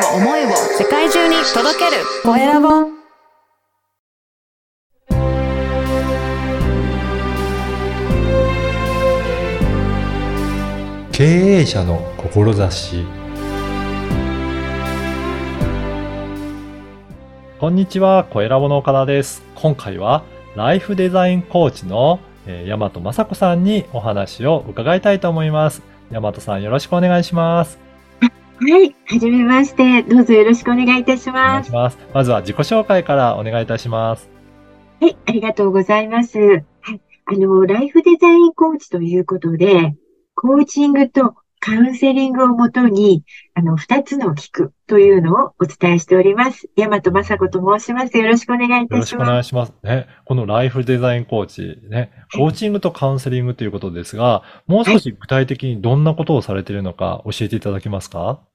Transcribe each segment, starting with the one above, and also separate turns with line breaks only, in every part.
を思いを世界中に届けるコエラボ
経営者の志こんにちは、コエラボの岡田です。今回はライフデザインコーチのえー大和雅子さんにお話を伺いたいと思います。大和さんよろしくお願いします。
はい、はじめまして。どうぞよろしくお願いいたし
お願
ます。
いします。まずは自己紹介からお願いいたします。
はい、ありがとうございます。はい、あの、ライフデザインコーチということで、コーチングとカウンセリングをもとに、あの、二つの聞くというのをお伝えしております。大和雅子と申します。よろしくお願いい
よろしくお
たします。
願いします。ね、このライフデザインコーチ、ね、コーチングとカウンセリングということですが、もう少し具体的にどんなことをされているのか教えていただけますか？
あ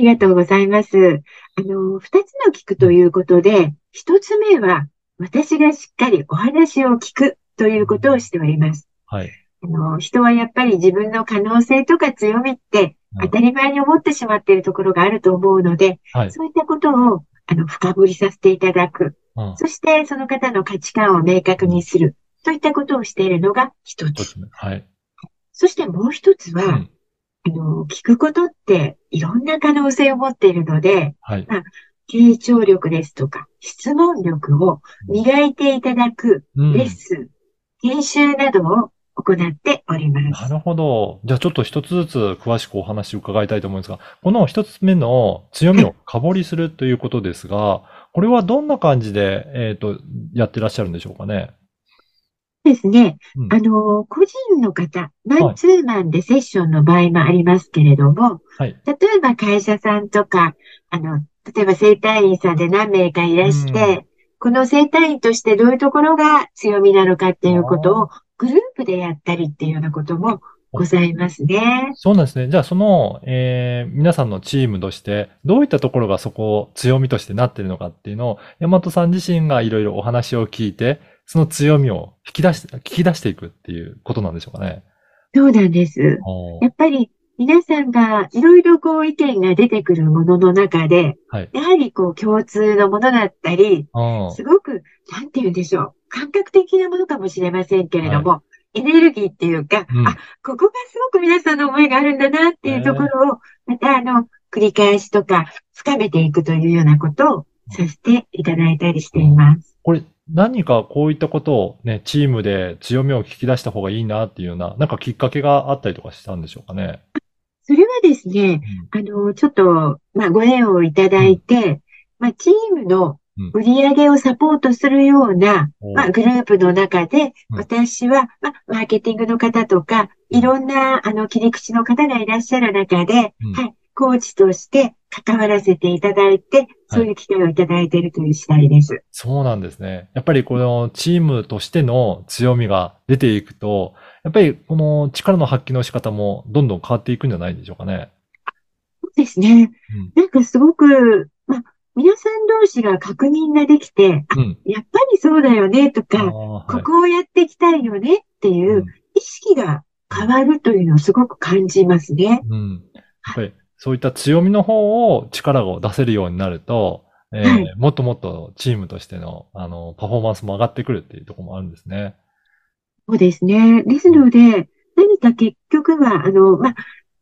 りがとうございます。あの、二つの聞くということで、一つ目は、私がしっかりお話を聞くということをしております。
はい。
あの、人はやっぱり自分の可能性とか強みって
うん
当たり前に思ってしまっているところがあると思うので、
はい。
そういったことをあの深掘りさせていただく。
うん。
そしてその方の価値観を明確にする。といったことをしているのが一つ。
はい。
そしてもう一つは、
うん。
あの、聞くことっていろんな可能性を持っているので、
はい。
傾聴力ですとか、質問力を磨いていただく
うん
レッスン、研修などを行っております。
なるほど。じゃあちょっと一つずつ詳しくお話を伺いたいと思うんですが、この一つ目の強みを深掘りするということですが、これはどんな感じで、えっと、やってらっしゃるんでしょうかね？
ですね。
うん
あの、個人の方、マンツーマンでセッションの場合もありますけれども、
はい。
例えば会社さんとか、あの、例えば整体院さんで何名かいらして、この整体院としてどういうところが強みなのかっていうことをグループでやったりっていうようなこともございますね。
そうなんですね。じゃあその、えー、皆さんのチームとして、どういったところがそこを強みとしてなっているのかっていうのを、大和さん自身がいろいろお話を聞いて、その強みを引き出し、聞き出していくっていうことなんでしょうかね。
そうなんです。やっぱり皆さんがいろいろこう意見が出てくるものの中で、
はい。
やはりこう共通のものだったり、
うん
すごく、なんて言うんでしょう。感覚的なものかもしれませんけれども、エネルギーっていうか、
うん
あ、ここがすごく皆さんの思いがあるんだなっていうところを、またあの、繰り返しとか、深めていくというようなことをさせていただいたりしています。
これ、何かこういったことをね、チームで強みを聞き出した方がいいなっていうような、なんかきっかけがあったりとかしたんでしょうかね？
それはですね、あの、ちょっと、まあ、ご縁をいただいて、まあ、チームの売り上げをサポートするような、
う。ん
まあ、グループの中で、
うん。
私は、まあ、マーケティングの方とか、いろんな、あの、切り口の方がいらっしゃる中で、
うん。
はい、コーチとして関わらせていただいて、そういう機会をいただいているという次第です。
そうなんですね。やっぱりこのチームとしての強みが出ていくと、やっぱりこの力の発揮の仕方もどんどん変わっていくんじゃないでしょうかね。
そうですね。
うん
なんかすごく、まあ、皆さん同士が確認ができて、あ
うん。
やっぱりそうだよねとか、
はい
ここをやっていきたいよねっていううん意識が変わるというのをすごく感じますね。
うん。やっぱりそういった強みの方を力を出せるようになると、えー
はい
もっともっとチームとしての、あの、パフォーマンスも上がってくるっていうところもあるんですね。
そうですね。ですので、何か結局は、あの、まあ、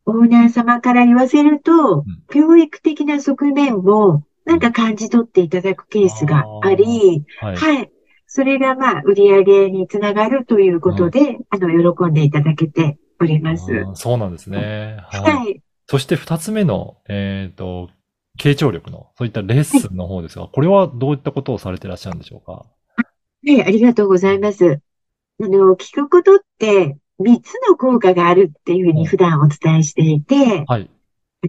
オーナー様から言わせると、教育的な側面も、なんか感じ取っていただくケースがあり、
はい。
はい。それが、まあ、売り上げにつながるということで、あの、喜んでいただけております。
そうなんですね。はい。
はい。
そして二つ目の、えっ、と、傾聴力の、そういったレッスンの方ですが、これはどういったことをされてらっしゃるんでしょうか？
はい、ありがとうございます。あの、聞くことって、3つの効果があるっていうふうに普段お伝えしていて、
はい。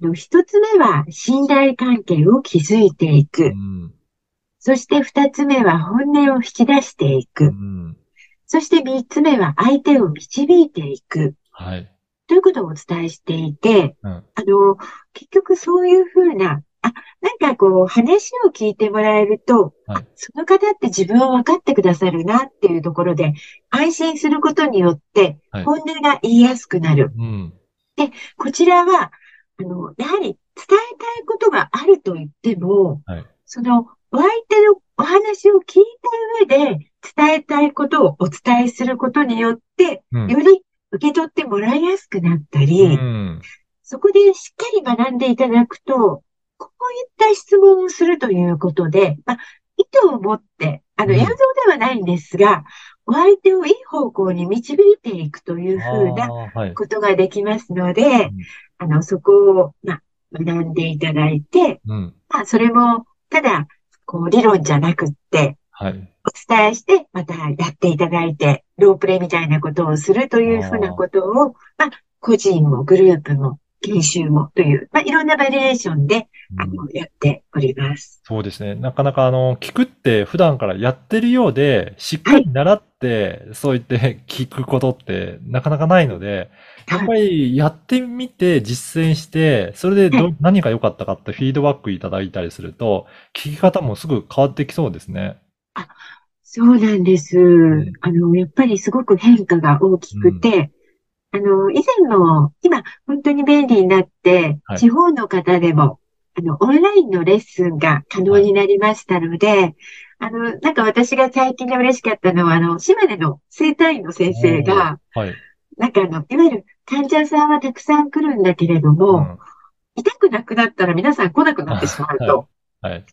あの、1つ目は信頼関係を築いていく。
うん。
そして2つ目は本音を引き出していく。
うん。
そして3つ目は相手を導いていく。
はい。
ということをお伝えしていて、
うん。
あの、結局そういうふうな、あ、なんかこう話を聞いてもらえると、
はい
あその方って自分を分かってくださるなっていうところで、安心することによって
はい、
本音が言いやすくなる。
うん。
こちらは、あの、やはり伝えたいことがあると言っても、
はい
その、お相手のお話を聞いた上で、伝えたいことをお伝えすることによって、
うん
より受け取ってもらいやすくなったり、
うん。
そこでしっかり学んでいただくと、こういった質問をするということで、まあ、意図を持って、あの、
うん
映像ではないんですが、お相手をいい方向に導いていくというふうな。ことができますので、あの、そこを、まあ、学んでいただいて、
うん。
まあ、それも、ただ、こう、理論じゃなくって、
はい。
お伝えして、またやっていただいて、ロープレイみたいなことをするというふうなことを、まあ、個人もグループも研修もという、まあ、いろんなバリエーションで、あ
うん
の、やっております。
そうですね。なかなかあの、聞くって普段からやってるようで、しっかり習って、そう言って 聞くことってなかなかないので、やっぱりやってみて実践して、それでど、何が良かったかってフィードバックいただいたりすると、聞き方もすぐ変わってきそうですね。
そうなんです。
ん
あの、やっぱりすごく変化が大きくて、あの、以前の、今、本当に便利になって
は、い
地方の方でも、あの、オンラインのレッスンが可能になりましたので、あの、なんか私が最近で嬉しかったのは、あの、島根の生体院の先生が、
はい。
なんかあの、いわゆる患者さんはたくさん来るんだけれど
う
も、
ん。
痛くなくなったら皆さん来なくなってしまうと。
はい。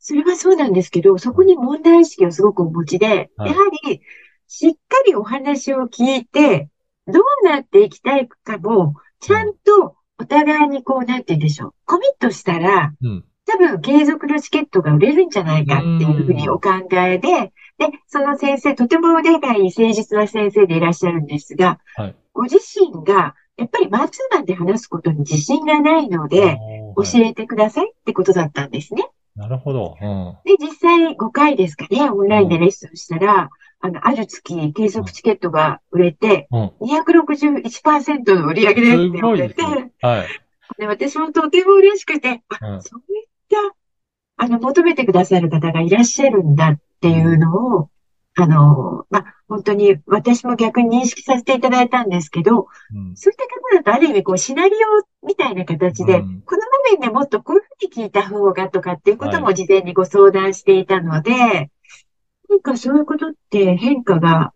それはそうなんですけど、そこに問題意識をすごくお持ちで、
はい
やはり、しっかりお話を聞いて、どうなっていきたいかも、ちゃんとお互いにこう、なんて言うんでしょう。コミットしたら、
うん。
多分継続のチケットが売れるんじゃないかっていうふうにお考えで、で、その先生、とても腕がいい誠実な先生でいらっしゃるんですが、
はい
ご自身が、やっぱりマンツーマンで話すことに自信がないので、教えてくださいってことだったんですね。
なるほど。うん。
で、実際5回ですかね、オンラインでレッスンしたら、あの、ある月、継続チケットが売れて、
うん。
261%の売り上げですって言われて、
はい。
で私もとても嬉しくて、あ、
うん
そういった、あの、求めてくださる方がいらっしゃるんだっていうのを、あの、まあ、本当に私も逆に認識させていただいたんですけど、
うん。
そういった方だとある意味こうシナリオみたいな形で、
うん
この場面でもっとこういうふうに聞いた方がとかっていうこと
は
も事前にご相談していたので、なんかそういうことって変化が、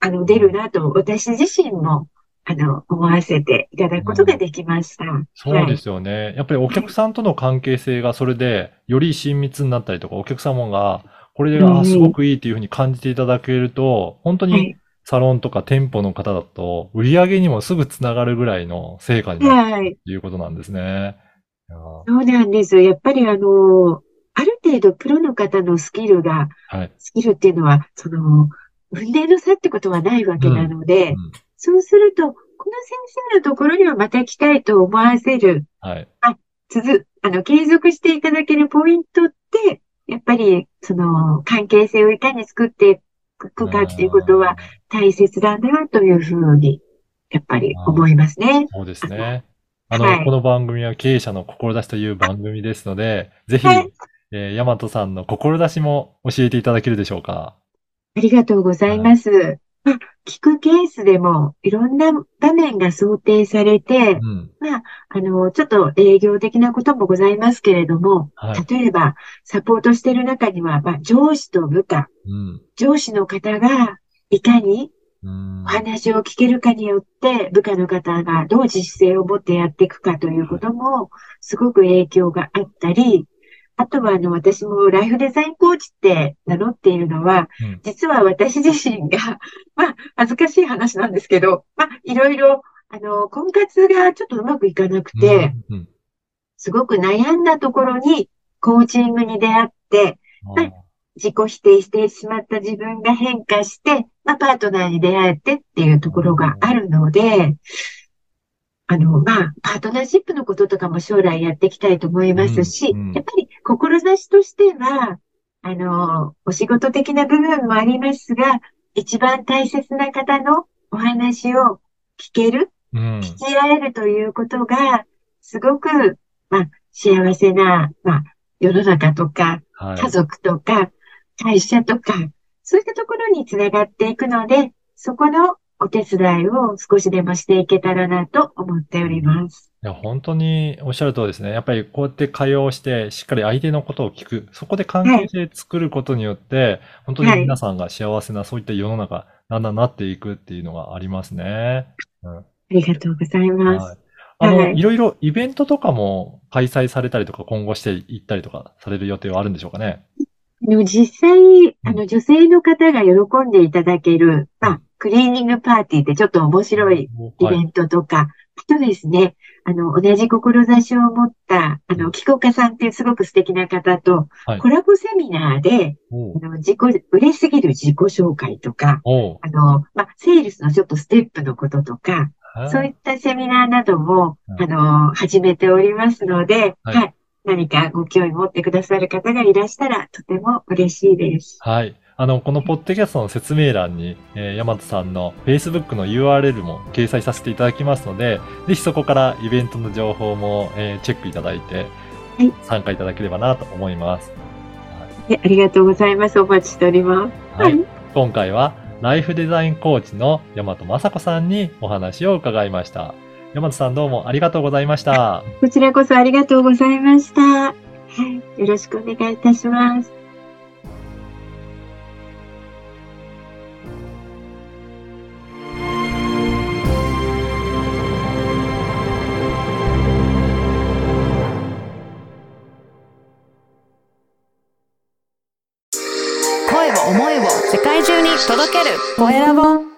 あの、出るなと私自身も、あの、思わせていただくことができました。
そうですよね。やっぱりお客さんとの関係性がそれでより親密になったりとか、お客様がこれで、
うん
あ、すごくいいっていうふうに感じていただけると、本当に
はい。
サロンとか店舗の方だと、売り上げにもすぐつながるぐらいの成果になる
はい。
ということなんですね。いやー
そうなんです。やっぱりあの、ある程度プロの方のスキルが、
はい。
スキルっていうのは、その、運命の差ってことはないわけなので、
うん
そうすると、この先生のところにはまた来たいと思わせる、
はい。
続、あの、継続していただけるポイントって、やっぱり、その、関係性をいかに作っていくかっていうことは大切だなというふうに、やっぱり思いますね。
そうですね。あの、
はい
この番組は経営者の志という番組ですので、ぜひ、
はい
えー、ヤマトさんの志も教えていただけるでしょうか。
ありがとうございます。まあ、聞くケースでもいろんな場面が想定されて
う、ん。
あの、ちょっと営業的なこともございますけれども、
はい。
例えば、サポートしている中には、まあ、上司と部下、
うん。
上司の方がいかに
うん
お話を聞けるかによって、部下の方がどう自主性を持ってやっていくかということも、すごく影響があったり、あとは、あの、私もライフデザインコーチって名乗っているのは、
うん。
実は私自身が、まあ、恥ずかしい話なんですけど、まあ、いろいろ、あの、婚活がちょっとうまくいかなくて、
うんうん
すごく悩んだところに、コーチングに出会って、
あー。
自己否定してしまった自分が変化して、まあ、パートナーに出会えてっていうところがあるので、あの、まあ、パートナーシップのこととかも将来やっていきたいと思いますし、
うんうん
やっぱり志としては、あの、お仕事的な部分もありますが、一番大切な方のお話を聞ける、
うん。
聞き合えるということが、すごく、まあ、幸せな、まあ、世の中とか、
はい。
家族とか、会社とか、そういったところにつながっていくので、そこのお手伝いを少しでもしていけたらなと思っております。
いや、本当におっしゃる通りですね。やっぱりこうやって会話をして、しっかり相手のことを聞く。そこで関係性作ることによって、本当に皆さんが幸せな、そういった世の中、だんだんなっていくっていうのがありますね。うん
ありがとうございます。
はい。あの、
はい
いろいろイベントとかも開催されたりとか、今後していったりとかされる予定はあるんでしょうかね？
でも実際、あの、女性の方が喜んでいただける、まあ、クリーニングパーティーってちょっと面白いイ
はい。
ベントとか、あとですね、あの、同じ志を持った、あの、キコカさんっていうすごく素敵な方と
はい、
コラボセミナーで、あの、自己、売れすぎる自己紹介とか、あの、まあ、セールスのちょっとステップのこととか、そういったセミナーなども、
はい
あの、始めておりますので、
はい。
はい。何かご興味持ってくださる方がいらしたら、とても嬉しいです。
はい。あの、このポッドキャストの説明欄に、えー、ヤマトさんの Facebook の URL も掲載させていただきますので、ぜひそこからイベントの情報も、えーチェックいただいて、
はい
参加いただければなと思います。
えありがとうございます。お待ちしております。
はい。今回は、ライフデザインコーチのヤマトマサコさんにお話を伺いました。ヤマトさんどうもありがとうございました。
こちらこそありがとうございました。はい。よろしくお願いいたします。
声を思いを世界中に届けるコエラボ